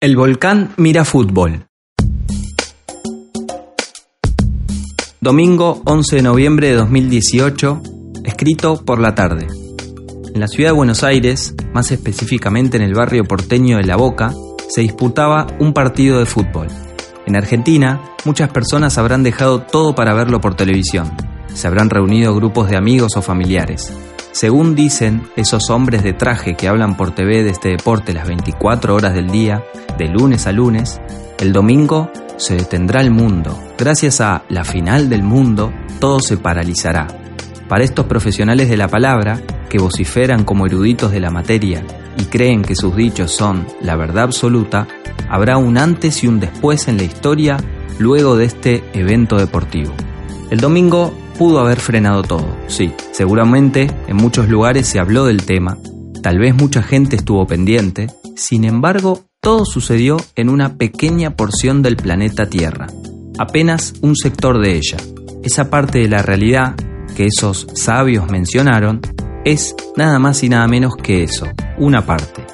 El volcán mira fútbol. Domingo 11 de noviembre de 2018, escrito por la tarde. En la ciudad de Buenos Aires, más específicamente en el barrio porteño de La Boca, se disputaba un partido de fútbol. En Argentina, muchas personas habrán dejado todo para verlo por televisión. Se habrán reunido grupos de amigos o familiares. Según dicen esos hombres de traje que hablan por TV de este deporte las 24 horas del día, de lunes a lunes, el domingo se detendrá el mundo. Gracias a la final del mundo, todo se paralizará. Para estos profesionales de la palabra, que vociferan como eruditos de la materia y creen que sus dichos son la verdad absoluta, habrá un antes y un después en la historia luego de este evento deportivo. El domingo pudo haber frenado todo, sí. Seguramente en muchos lugares se habló del tema, tal vez mucha gente estuvo pendiente, sin embargo todo sucedió en una pequeña porción del planeta Tierra, apenas un sector de ella. Esa parte de la realidad que esos sabios mencionaron es nada más y nada menos que eso, una parte.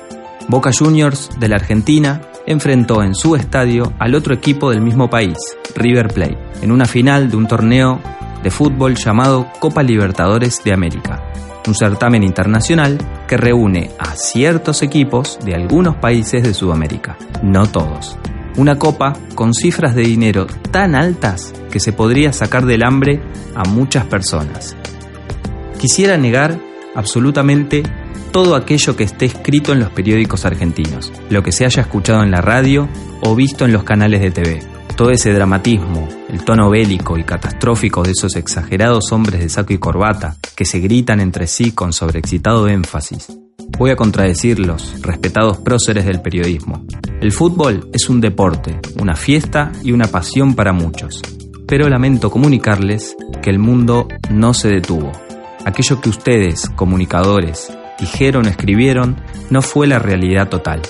Boca Juniors de la Argentina enfrentó en su estadio al otro equipo del mismo país, River Plate, en una final de un torneo de fútbol llamado Copa Libertadores de América, un certamen internacional que reúne a ciertos equipos de algunos países de Sudamérica, no todos. Una copa con cifras de dinero tan altas que se podría sacar del hambre a muchas personas. Quisiera negar absolutamente todo aquello que esté escrito en los periódicos argentinos, lo que se haya escuchado en la radio o visto en los canales de TV todo ese dramatismo, el tono bélico y catastrófico de esos exagerados hombres de saco y corbata que se gritan entre sí con sobreexcitado énfasis. Voy a contradecirlos, respetados próceres del periodismo. El fútbol es un deporte, una fiesta y una pasión para muchos. Pero lamento comunicarles que el mundo no se detuvo. Aquello que ustedes, comunicadores, dijeron o escribieron no fue la realidad total.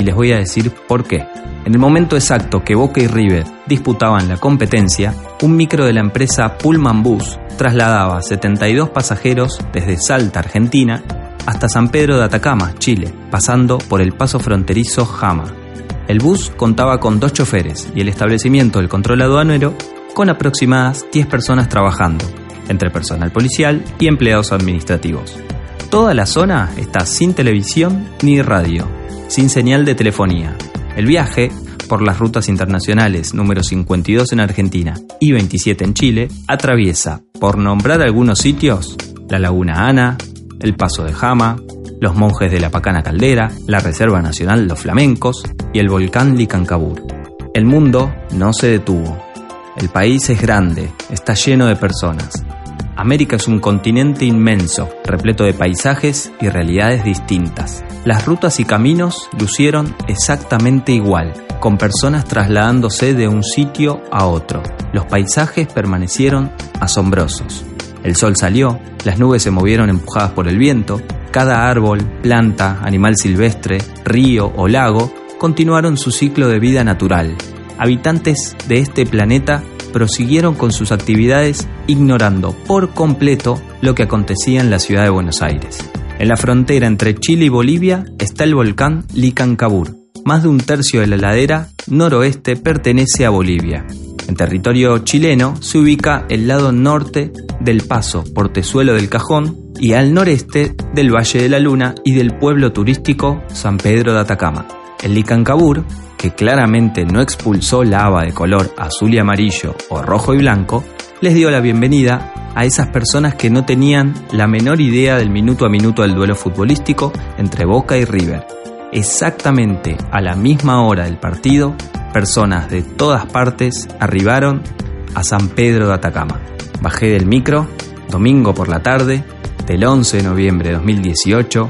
Y les voy a decir por qué. En el momento exacto que Boca y River disputaban la competencia, un micro de la empresa Pullman Bus trasladaba 72 pasajeros desde Salta, Argentina, hasta San Pedro de Atacama, Chile, pasando por el paso fronterizo Jama. El bus contaba con dos choferes y el establecimiento del control aduanero con aproximadas 10 personas trabajando, entre personal policial y empleados administrativos. Toda la zona está sin televisión ni radio, sin señal de telefonía, el viaje por las rutas internacionales número 52 en Argentina y 27 en Chile atraviesa, por nombrar algunos sitios, la Laguna Ana, el Paso de Jama, los monjes de la Pacana Caldera, la Reserva Nacional Los Flamencos y el volcán Licancabur. El mundo no se detuvo. El país es grande, está lleno de personas. América es un continente inmenso, repleto de paisajes y realidades distintas. Las rutas y caminos lucieron exactamente igual, con personas trasladándose de un sitio a otro. Los paisajes permanecieron asombrosos. El sol salió, las nubes se movieron empujadas por el viento, cada árbol, planta, animal silvestre, río o lago continuaron su ciclo de vida natural. Habitantes de este planeta prosiguieron con sus actividades ignorando por completo lo que acontecía en la ciudad de Buenos Aires. En la frontera entre Chile y Bolivia está el volcán Licancabur. Más de un tercio de la ladera noroeste pertenece a Bolivia. En territorio chileno se ubica el lado norte del paso Portezuelo del Cajón y al noreste del Valle de la Luna y del pueblo turístico San Pedro de Atacama. El Licancabur que claramente no expulsó lava de color azul y amarillo o rojo y blanco, les dio la bienvenida a esas personas que no tenían la menor idea del minuto a minuto del duelo futbolístico entre Boca y River. Exactamente a la misma hora del partido, personas de todas partes arribaron a San Pedro de Atacama. Bajé del micro, domingo por la tarde, del 11 de noviembre de 2018,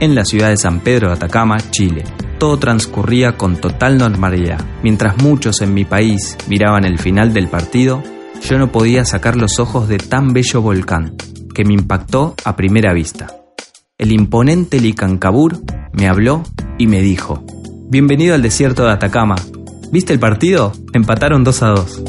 en la ciudad de San Pedro de Atacama, Chile todo transcurría con total normalidad. Mientras muchos en mi país miraban el final del partido, yo no podía sacar los ojos de tan bello volcán, que me impactó a primera vista. El imponente Licancabur me habló y me dijo, Bienvenido al desierto de Atacama. ¿Viste el partido? Empataron 2 a 2.